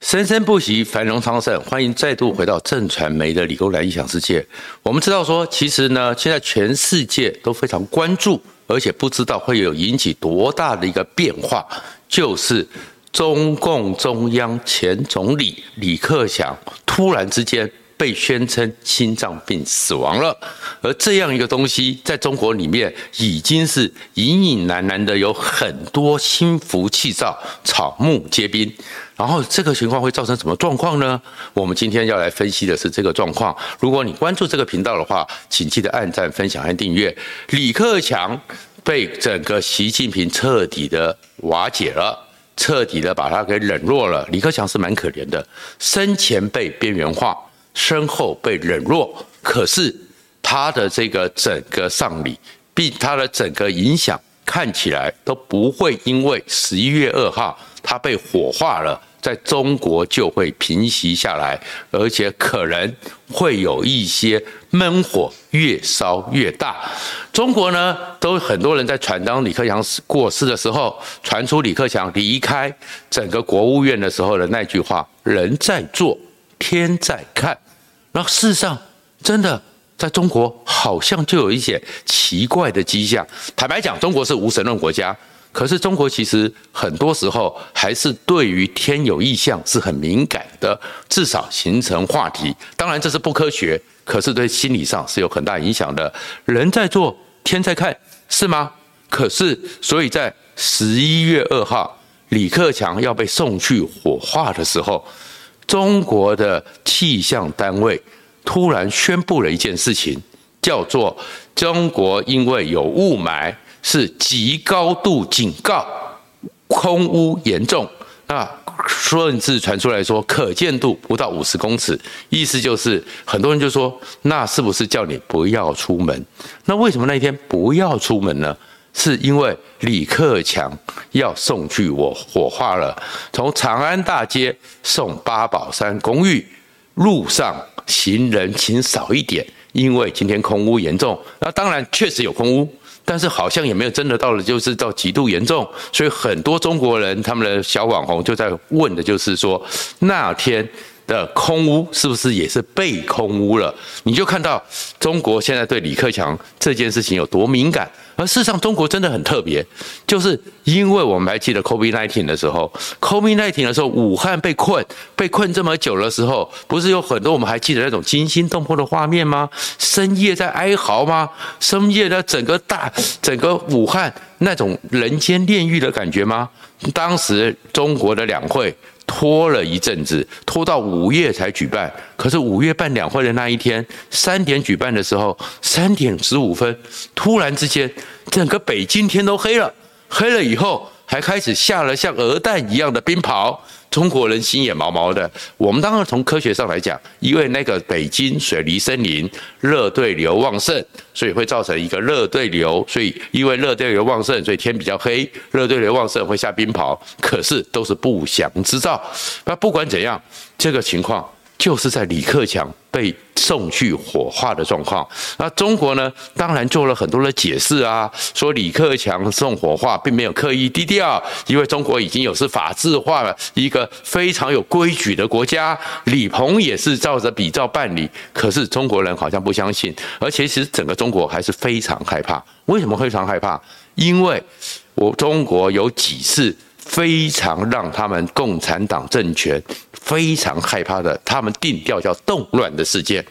生生不息，繁荣昌盛。欢迎再度回到正传媒的李工男异想世界。我们知道说，其实呢，现在全世界都非常关注，而且不知道会有引起多大的一个变化，就是中共中央前总理李克强突然之间。被宣称心脏病死亡了，而这样一个东西，在中国里面已经是隐隐然然的有很多心浮气躁、草木皆兵。然后这个情况会造成什么状况呢？我们今天要来分析的是这个状况。如果你关注这个频道的话，请记得按赞、分享和订阅。李克强被整个习近平彻底的瓦解了，彻底的把他给冷落了。李克强是蛮可怜的，生前被边缘化。身后被冷落，可是他的这个整个丧礼，并他的整个影响看起来都不会因为十一月二号他被火化了，在中国就会平息下来，而且可能会有一些闷火越烧越大。中国呢，都很多人在传，当李克强过世的时候，传出李克强离开整个国务院的时候的那句话：“人在做，天在看。”那事实上，真的在中国好像就有一些奇怪的迹象。坦白讲，中国是无神论国家，可是中国其实很多时候还是对于天有异象是很敏感的，至少形成话题。当然这是不科学，可是对心理上是有很大影响的。人在做，天在看，是吗？可是，所以在十一月二号，李克强要被送去火化的时候。中国的气象单位突然宣布了一件事情，叫做中国因为有雾霾，是极高度警告，空污严重。那甚至传出来说，可见度不到五十公尺，意思就是很多人就说，那是不是叫你不要出门？那为什么那一天不要出门呢？是因为李克强要送去我火化了，从长安大街送八宝山公寓，路上行人请少一点，因为今天空污严重。那当然确实有空污，但是好像也没有真的到了就是到极度严重，所以很多中国人他们的小网红就在问的就是说那天。的空屋是不是也是被空屋了？你就看到中国现在对李克强这件事情有多敏感。而事实上，中国真的很特别，就是因为我们还记得 COVID-19 的时候，COVID-19 的时候，武汉被困，被困这么久的时候，不是有很多我们还记得那种惊心动魄的画面吗？深夜在哀嚎吗？深夜的整个大整个武汉那种人间炼狱的感觉吗？当时中国的两会。拖了一阵子，拖到五月才举办。可是五月办两会的那一天，三点举办的时候，三点十五分，突然之间，整个北京天都黑了。黑了以后，还开始下了像鹅蛋一样的冰雹。中国人心也毛毛的。我们当然从科学上来讲，因为那个北京水泥森林热对流旺盛，所以会造成一个热对流。所以因为热对流旺盛，所以天比较黑。热对流旺盛会下冰雹，可是都是不祥之兆。那不管怎样，这个情况。就是在李克强被送去火化的状况，那中国呢，当然做了很多的解释啊，说李克强送火化并没有刻意低调，因为中国已经有是法制化了一个非常有规矩的国家，李鹏也是照着比照办理，可是中国人好像不相信，而且其实整个中国还是非常害怕。为什么非常害怕？因为我中国有几次非常让他们共产党政权。非常害怕的，他们定调叫动乱的事件。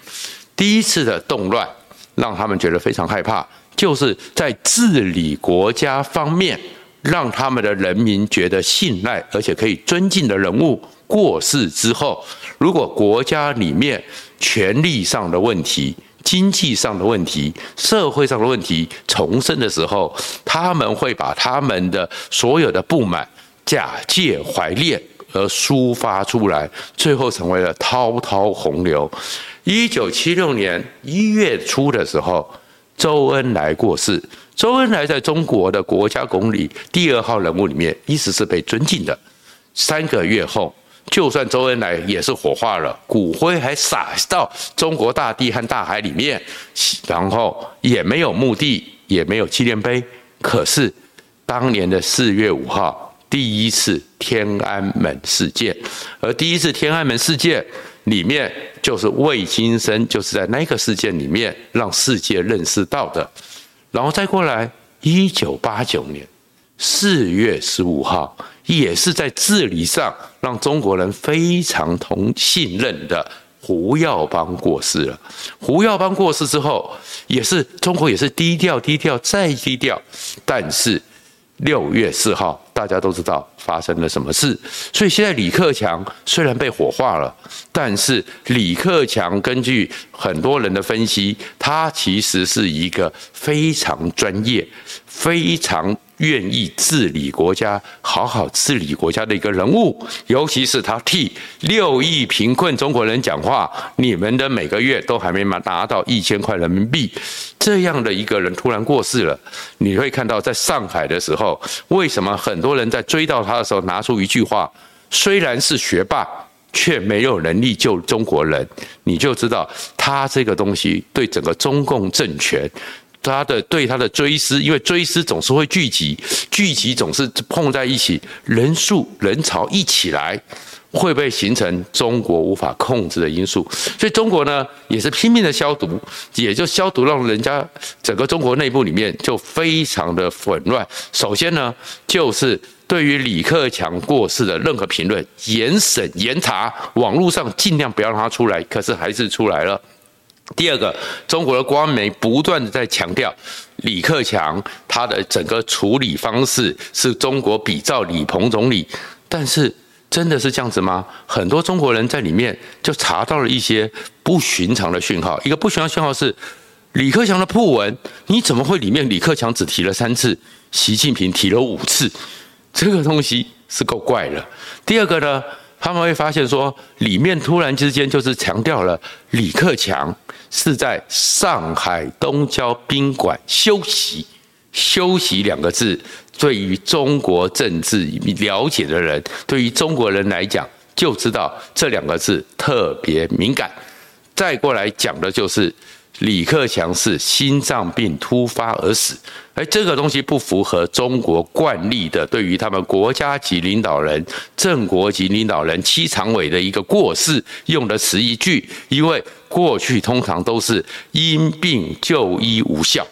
第一次的动乱让他们觉得非常害怕，就是在治理国家方面，让他们的人民觉得信赖而且可以尊敬的人物过世之后，如果国家里面权力上的问题、经济上的问题、社会上的问题重生的时候，他们会把他们的所有的不满假借怀念。而抒发出来，最后成为了滔滔洪流。一九七六年一月初的时候，周恩来过世。周恩来在中国的国家公里第二号人物里面，一直是被尊敬的。三个月后，就算周恩来也是火化了，骨灰还撒到中国大地和大海里面，然后也没有墓地，也没有纪念碑。可是当年的四月五号，第一次。天安门事件，而第一次天安门事件里面，就是魏金生就是在那个事件里面让世界认识到的。然后再过来，一九八九年四月十五号，也是在治理上让中国人非常同信任的胡耀邦过世了。胡耀邦过世之后，也是中国也是低调低调再低调，但是。六月四号，大家都知道发生了什么事，所以现在李克强虽然被火化了，但是李克强根据很多人的分析，他其实是一个非常专业、非常。愿意治理国家、好好治理国家的一个人物，尤其是他替六亿贫困中国人讲话，你们的每个月都还没拿到一千块人民币，这样的一个人突然过世了，你会看到在上海的时候，为什么很多人在追悼他的时候拿出一句话：虽然是学霸，却没有能力救中国人，你就知道他这个东西对整个中共政权。他的对他的追思，因为追思总是会聚集，聚集总是碰在一起，人数人潮一起来，会不会形成中国无法控制的因素？所以中国呢也是拼命的消毒，也就消毒，让人家整个中国内部里面就非常的混乱。首先呢，就是对于李克强过世的任何评论，严审严查，网络上尽量不要让他出来，可是还是出来了。第二个，中国的官媒不断的在强调李克强他的整个处理方式是中国比照李鹏总理，但是真的是这样子吗？很多中国人在里面就查到了一些不寻常的讯号。一个不寻常的讯号是李克强的訃文，你怎么会里面李克强只提了三次，习近平提了五次？这个东西是够怪了。第二个呢，他们会发现说里面突然之间就是强调了李克强。是在上海东郊宾馆休息，休息两个字，对于中国政治了解的人，对于中国人来讲，就知道这两个字特别敏感。再过来讲的就是。李克强是心脏病突发而死，而这个东西不符合中国惯例的对于他们国家级领导人、正国级领导人、七常委的一个过世用的词一句，因为过去通常都是因病就医无效，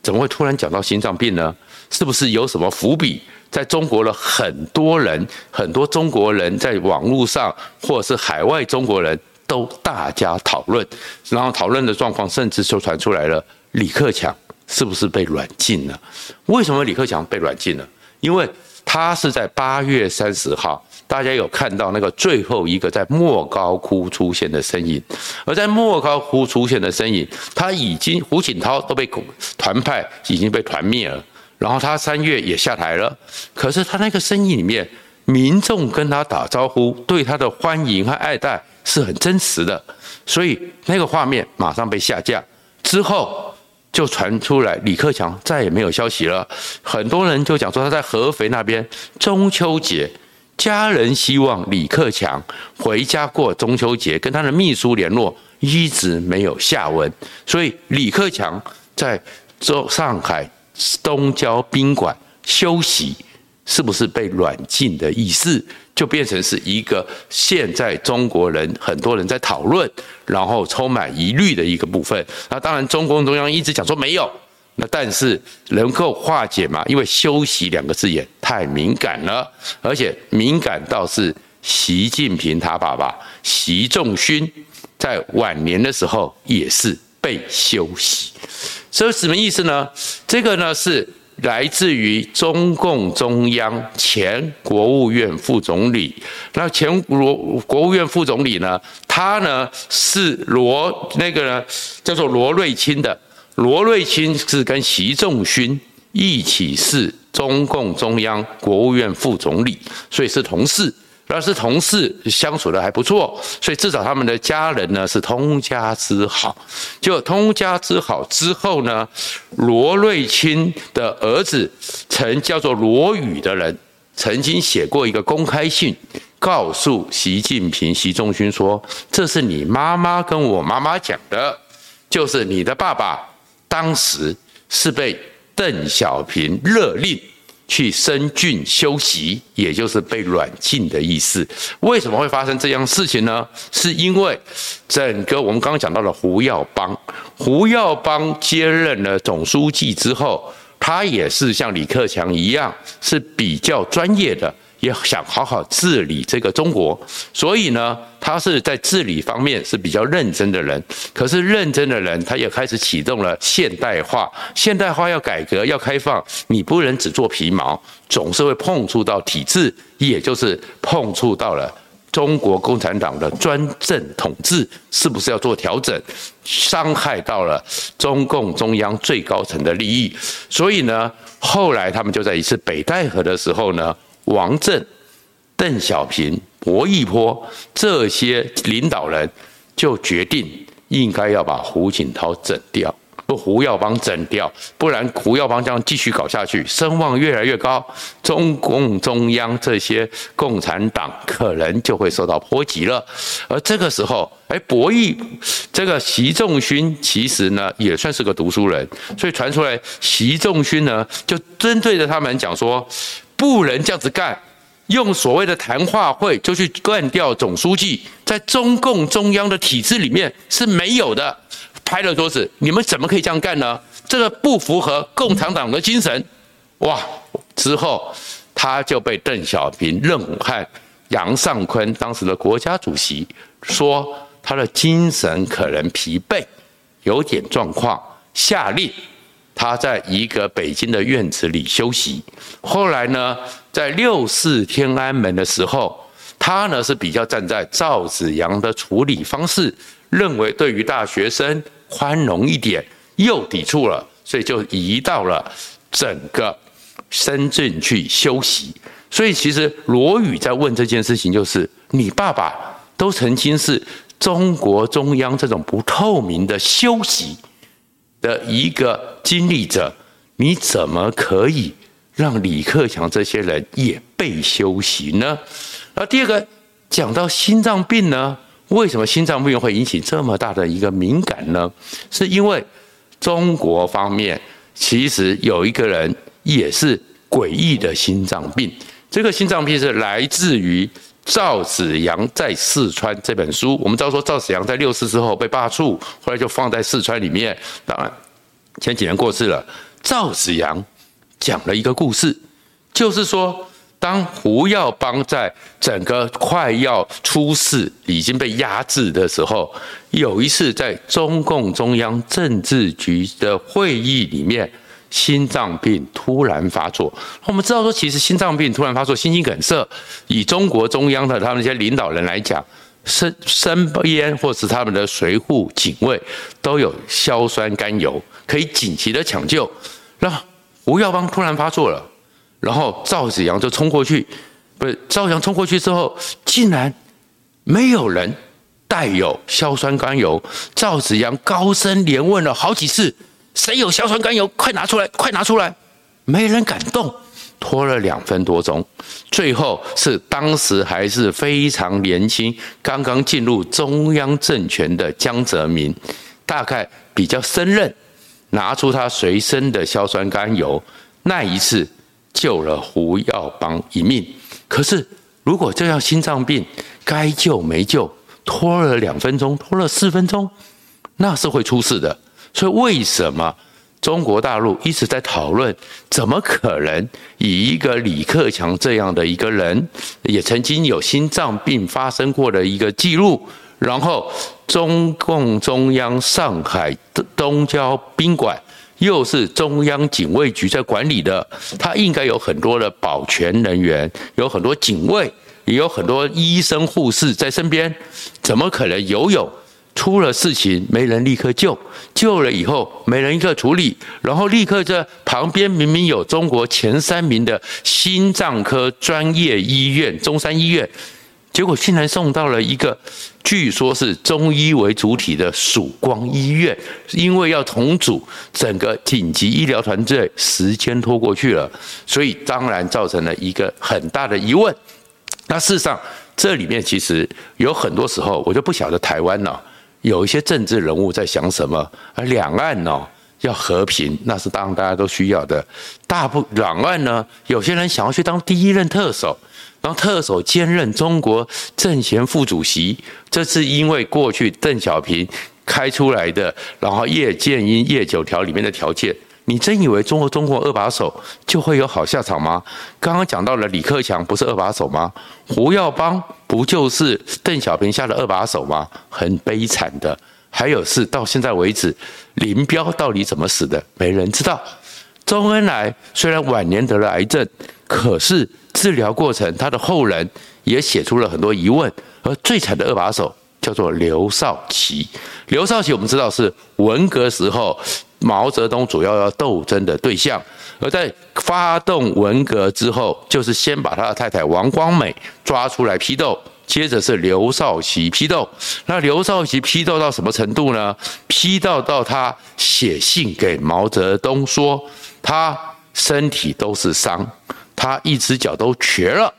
怎么会突然讲到心脏病呢？是不是有什么伏笔？在中国的很多人，很多中国人在网络上，或者是海外中国人。都大家讨论，然后讨论的状况甚至就传出来了，李克强是不是被软禁了？为什么李克强被软禁了？因为他是在八月三十号，大家有看到那个最后一个在莫高窟出现的身影，而在莫高窟出现的身影，他已经胡锦涛都被团派已经被团灭了，然后他三月也下台了，可是他那个身影里面，民众跟他打招呼，对他的欢迎和爱戴。是很真实的，所以那个画面马上被下架之后，就传出来李克强再也没有消息了。很多人就讲说他在合肥那边中秋节，家人希望李克强回家过中秋节，跟他的秘书联络，一直没有下文。所以李克强在中上海东郊宾馆休息，是不是被软禁的意思？就变成是一个现在中国人很多人在讨论，然后充满疑虑的一个部分。那当然，中共中央一直讲说没有，那但是能够化解吗？因为“休息”两个字眼太敏感了，而且敏感到是习近平他爸爸习仲勋在晚年的时候也是被休息。所以什么意思呢？这个呢是。来自于中共中央前国务院副总理，那前国国务院副总理呢？他呢是罗那个呢叫做罗瑞卿的，罗瑞卿是跟习仲勋一起是中共中央国务院副总理，所以是同事。要是同事相处的还不错，所以至少他们的家人呢是通家之好。就通家之好之后呢，罗瑞卿的儿子曾叫做罗宇的人，曾经写过一个公开信，告诉习近平、习仲勋说：“这是你妈妈跟我妈妈讲的，就是你的爸爸当时是被邓小平勒令。”去深圳休息，也就是被软禁的意思。为什么会发生这样事情呢？是因为整个我们刚刚讲到了胡耀邦，胡耀邦接任了总书记之后，他也是像李克强一样，是比较专业的。也想好好治理这个中国，所以呢，他是在治理方面是比较认真的人。可是认真的人，他也开始启动了现代化。现代化要改革，要开放，你不能只做皮毛，总是会碰触到体制，也就是碰触到了中国共产党的专政统治，是不是要做调整？伤害到了中共中央最高层的利益。所以呢，后来他们就在一次北戴河的时候呢。王震、邓小平、薄一波这些领导人就决定应该要把胡锦涛整掉，不胡耀邦整掉，不然胡耀邦这样继续搞下去，声望越来越高，中共中央这些共产党可能就会受到波及了。而这个时候，哎，薄义这个习仲勋其实呢也算是个读书人，所以传出来习仲勋呢就针对着他们讲说。不能这样子干，用所谓的谈话会就去干掉总书记，在中共中央的体制里面是没有的。拍了桌子，你们怎么可以这样干呢？这个不符合共产党的精神。哇！之后他就被邓小平、任武汉、杨尚昆当时的国家主席说他的精神可能疲惫，有点状况，下令。他在一个北京的院子里休息。后来呢，在六四天安门的时候，他呢是比较站在赵紫阳的处理方式，认为对于大学生宽容一点，又抵触了，所以就移到了整个深圳去休息。所以其实罗宇在问这件事情，就是你爸爸都曾经是中国中央这种不透明的休息的一个经历者，你怎么可以让李克强这些人也被休息呢？那第二个讲到心脏病呢，为什么心脏病会引起这么大的一个敏感呢？是因为中国方面其实有一个人也是诡异的心脏病，这个心脏病是来自于。赵紫阳在四川这本书，我们知道说赵紫阳在六四之后被罢黜，后来就放在四川里面。当然前几年过世了。赵紫阳讲了一个故事，就是说，当胡耀邦在整个快要出事、已经被压制的时候，有一次在中共中央政治局的会议里面。心脏病突然发作，我们知道说，其实心脏病突然发作，心肌梗塞，以中国中央的他们那些领导人来讲，身身边或是他们的随护警卫都有硝酸甘油，可以紧急的抢救。那吴耀邦突然发作了，然后赵子阳就冲过去，不是赵紫阳冲过去之后，竟然没有人带有硝酸甘油，赵子阳高声连问了好几次。谁有硝酸甘油？快拿出来！快拿出来！没人敢动，拖了两分多钟，最后是当时还是非常年轻、刚刚进入中央政权的江泽民，大概比较胜任，拿出他随身的硝酸甘油，那一次救了胡耀邦一命。可是如果这样心脏病该救没救，拖了两分钟，拖了四分钟，那是会出事的。所以，为什么中国大陆一直在讨论？怎么可能以一个李克强这样的一个人，也曾经有心脏病发生过的一个记录？然后，中共中央上海东郊宾馆又是中央警卫局在管理的，他应该有很多的保全人员，有很多警卫，也有很多医生护士在身边，怎么可能游泳？出了事情，没人立刻救，救了以后没人立刻处理，然后立刻在旁边明明有中国前三名的心脏科专业医院中山医院，结果竟然送到了一个据说是中医为主体的曙光医院，因为要重组整个紧急医疗团队，时间拖过去了，所以当然造成了一个很大的疑问。那事实上这里面其实有很多时候，我就不晓得台湾了。有一些政治人物在想什么？而两岸呢，要和平，那是当然大家都需要的。大不两岸呢，有些人想要去当第一任特首，然后特首兼任中国政协副主席，这是因为过去邓小平开出来的，然后叶剑英叶九条里面的条件。你真以为中国中国二把手就会有好下场吗？刚刚讲到了李克强不是二把手吗？胡耀邦不就是邓小平下的二把手吗？很悲惨的。还有是到现在为止，林彪到底怎么死的？没人知道。周恩来虽然晚年得了癌症，可是治疗过程他的后人也写出了很多疑问。而最惨的二把手叫做刘少奇。刘少奇我们知道是文革时候。毛泽东主要要斗争的对象，而在发动文革之后，就是先把他的太太王光美抓出来批斗，接着是刘少奇批斗。那刘少奇批斗到什么程度呢？批斗到他写信给毛泽东说，他身体都是伤，他一只脚都瘸了。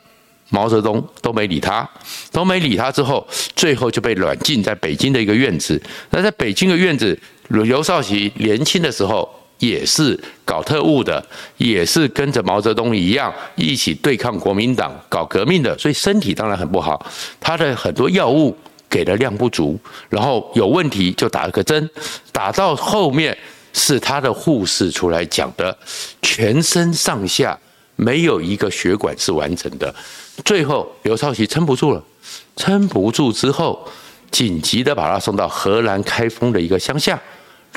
毛泽东都没理他，都没理他之后，最后就被软禁在北京的一个院子。那在北京的院子。刘少奇年轻的时候也是搞特务的，也是跟着毛泽东一样一起对抗国民党、搞革命的，所以身体当然很不好。他的很多药物给的量不足，然后有问题就打了个针，打到后面是他的护士出来讲的，全身上下没有一个血管是完整的。最后刘少奇撑不住了，撑不住之后，紧急的把他送到荷兰开封的一个乡下。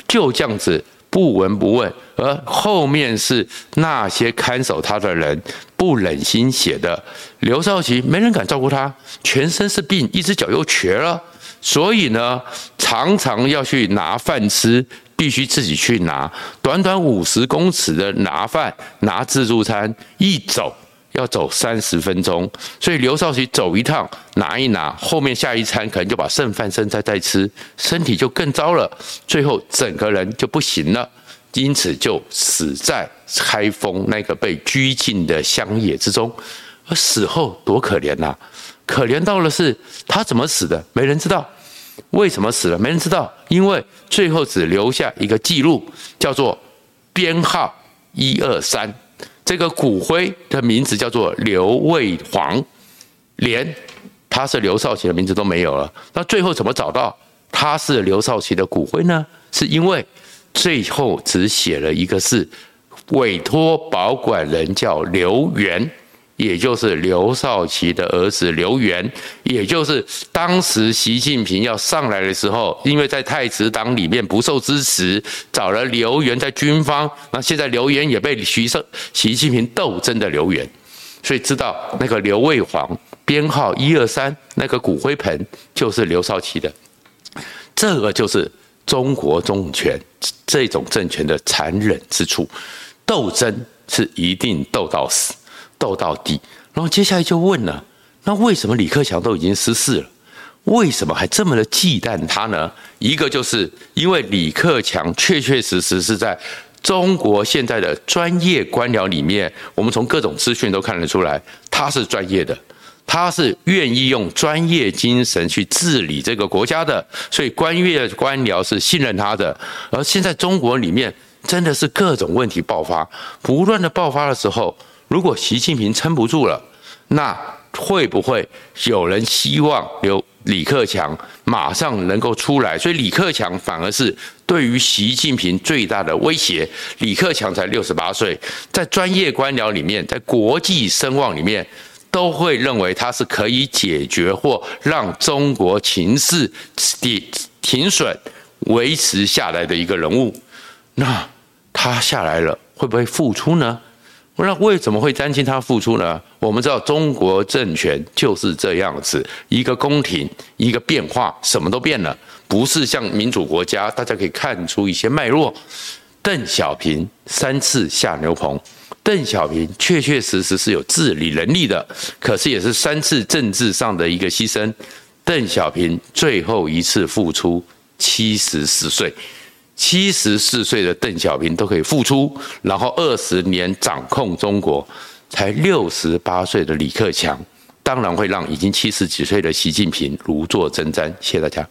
就这样子不闻不问，而后面是那些看守他的人不忍心写的。刘少奇没人敢照顾他，全身是病，一只脚又瘸了，所以呢，常常要去拿饭吃，必须自己去拿。短短五十公尺的拿饭拿自助餐，一走。要走三十分钟，所以刘少奇走一趟拿一拿，后面下一餐可能就把剩饭剩菜再吃，身体就更糟了，最后整个人就不行了，因此就死在开封那个被拘禁的乡野之中。而死后多可怜呐，可怜到了是他怎么死的，没人知道，为什么死了，没人知道，因为最后只留下一个记录，叫做编号一二三。这个骨灰的名字叫做刘卫煌，连他是刘少奇的名字都没有了。那最后怎么找到他是刘少奇的骨灰呢？是因为最后只写了一个字，委托保管人叫刘元。也就是刘少奇的儿子刘源，也就是当时习近平要上来的时候，因为在太子党里面不受支持，找了刘源在军方。那现在刘源也被徐胜习近平斗争的刘源，所以知道那个刘卫煌编号一二三那个骨灰盆就是刘少奇的。这个就是中国政权这种政权的残忍之处，斗争是一定斗到死。斗到底，然后接下来就问了：那为什么李克强都已经失势了，为什么还这么的忌惮他呢？一个就是因为李克强确确实实是在中国现在的专业官僚里面，我们从各种资讯都看得出来，他是专业的，他是愿意用专业精神去治理这个国家的，所以官业官僚是信任他的。而现在中国里面真的是各种问题爆发，不断的爆发的时候。如果习近平撑不住了，那会不会有人希望留李克强马上能够出来？所以李克强反而是对于习近平最大的威胁。李克强才六十八岁，在专业官僚里面，在国际声望里面，都会认为他是可以解决或让中国情势的停损维持下来的一个人物。那他下来了，会不会复出呢？那为什么会担心他复出呢？我们知道中国政权就是这样子，一个宫廷，一个变化，什么都变了，不是像民主国家，大家可以看出一些脉络。邓小平三次下牛棚，邓小平确确实实是有治理能力的，可是也是三次政治上的一个牺牲。邓小平最后一次复出，七十四岁。七十四岁的邓小平都可以复出，然后二十年掌控中国，才六十八岁的李克强，当然会让已经七十几岁的习近平如坐针毡。谢谢大家。